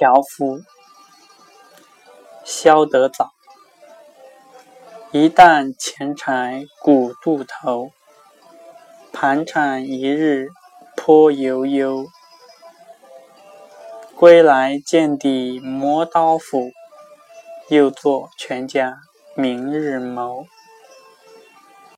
樵夫消得早，一旦钱财古渡头，盘缠一日颇悠悠。归来见底磨刀斧，又作全家明日谋。